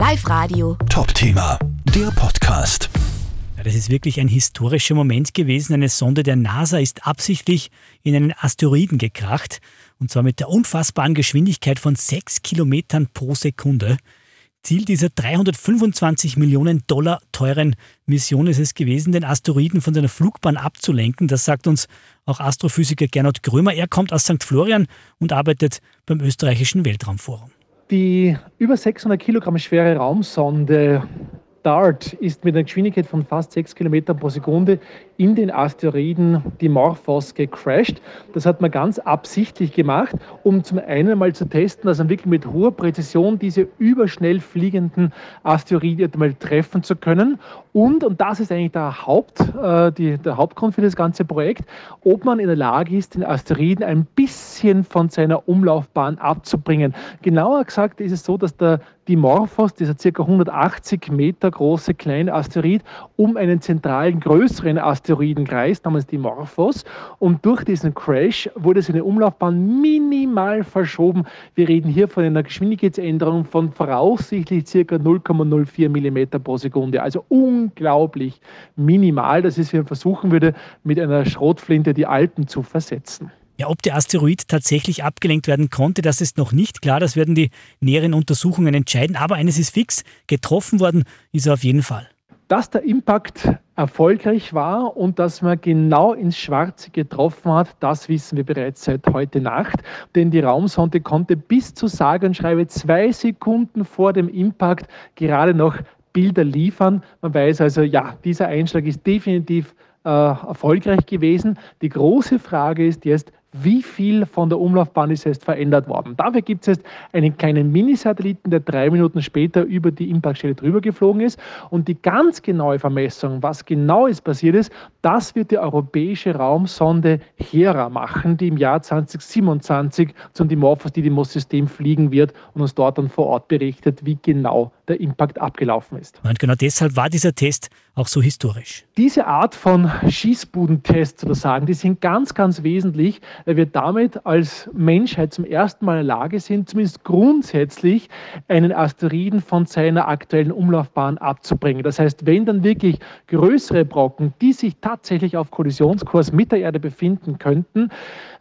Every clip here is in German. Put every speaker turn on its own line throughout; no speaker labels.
Live Radio.
Top-Thema, der Podcast.
Ja, das ist wirklich ein historischer Moment gewesen. Eine Sonde der NASA ist absichtlich in einen Asteroiden gekracht. Und zwar mit der unfassbaren Geschwindigkeit von 6 Kilometern pro Sekunde. Ziel dieser 325 Millionen Dollar teuren Mission ist es gewesen, den Asteroiden von seiner Flugbahn abzulenken. Das sagt uns auch Astrophysiker Gernot Grömer. Er kommt aus St. Florian und arbeitet beim österreichischen Weltraumforum.
Die über 600 Kilogramm schwere Raumsonde DART ist mit einer Geschwindigkeit von fast 6 Kilometern pro Sekunde in den Asteroiden Dimorphos gecrashed. Das hat man ganz absichtlich gemacht, um zum einen mal zu testen, dass man wirklich mit hoher Präzision diese überschnell fliegenden Asteroiden mal treffen zu können. Und, und das ist eigentlich der, Haupt, äh, die, der Hauptgrund für das ganze Projekt, ob man in der Lage ist, den Asteroiden ein bisschen von seiner Umlaufbahn abzubringen. Genauer gesagt ist es so, dass der Dimorphos, dieser ca. 180 Meter große kleine Asteroid, um einen zentralen größeren Asteroidenkreis namens Dimorphos. Und durch diesen Crash wurde seine Umlaufbahn minimal verschoben. Wir reden hier von einer Geschwindigkeitsänderung von voraussichtlich ca. 0,04 Millimeter pro Sekunde. Also unglaublich minimal. Das ist, wie man versuchen würde, mit einer Schrotflinte die Alpen zu versetzen.
Ja, ob der Asteroid tatsächlich abgelenkt werden konnte, das ist noch nicht klar. Das werden die näheren Untersuchungen entscheiden. Aber eines ist fix, getroffen worden ist er auf jeden Fall.
Dass der Impact erfolgreich war und dass man genau ins Schwarze getroffen hat, das wissen wir bereits seit heute Nacht. Denn die Raumsonde konnte bis zu sage und schreibe zwei Sekunden vor dem Impact gerade noch Bilder liefern. Man weiß also, ja, dieser Einschlag ist definitiv äh, erfolgreich gewesen. Die große Frage ist jetzt, wie viel von der Umlaufbahn ist jetzt verändert worden. Dafür gibt es jetzt einen kleinen Minisatelliten, der drei Minuten später über die Impactstelle drüber geflogen ist. Und die ganz genaue Vermessung, was genau ist passiert ist, das wird die europäische Raumsonde Hera machen, die im Jahr 2027 zum Dimorphos Didymos-System fliegen wird und uns dort dann vor Ort berichtet, wie genau der Impact abgelaufen ist.
Und genau deshalb war dieser Test auch so historisch.
Diese Art von Schießbudentests sozusagen, die sind ganz, ganz wesentlich, weil wir damit als Menschheit zum ersten Mal in der Lage sind, zumindest grundsätzlich einen Asteroiden von seiner aktuellen Umlaufbahn abzubringen. Das heißt, wenn dann wirklich größere Brocken, die sich tatsächlich auf Kollisionskurs mit der Erde befinden könnten,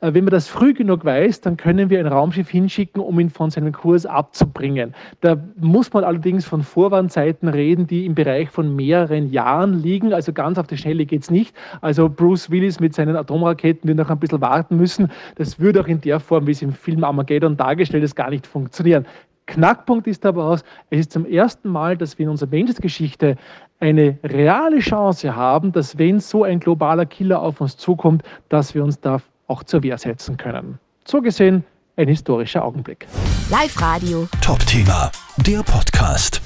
äh, wenn man das früh genug weiß, dann können wir ein Raumschiff hinschicken, um ihn von seinem Kurs abzubringen. Da muss man allerdings von Vorwandzeiten reden, die im Bereich von mehreren Jahren liegen. Also ganz auf die Schnelle geht es nicht. Also Bruce Willis mit seinen Atomraketen wird noch ein bisschen warten müssen. Das würde auch in der Form, wie es im Film Armageddon dargestellt ist, gar nicht funktionieren. Knackpunkt ist aber aus, es ist zum ersten Mal, dass wir in unserer Menschheitsgeschichte eine reale Chance haben, dass wenn so ein globaler Killer auf uns zukommt, dass wir uns da auch zur Wehr setzen können. So gesehen ein historischer Augenblick.
Live Radio.
Top-Thema, der Podcast.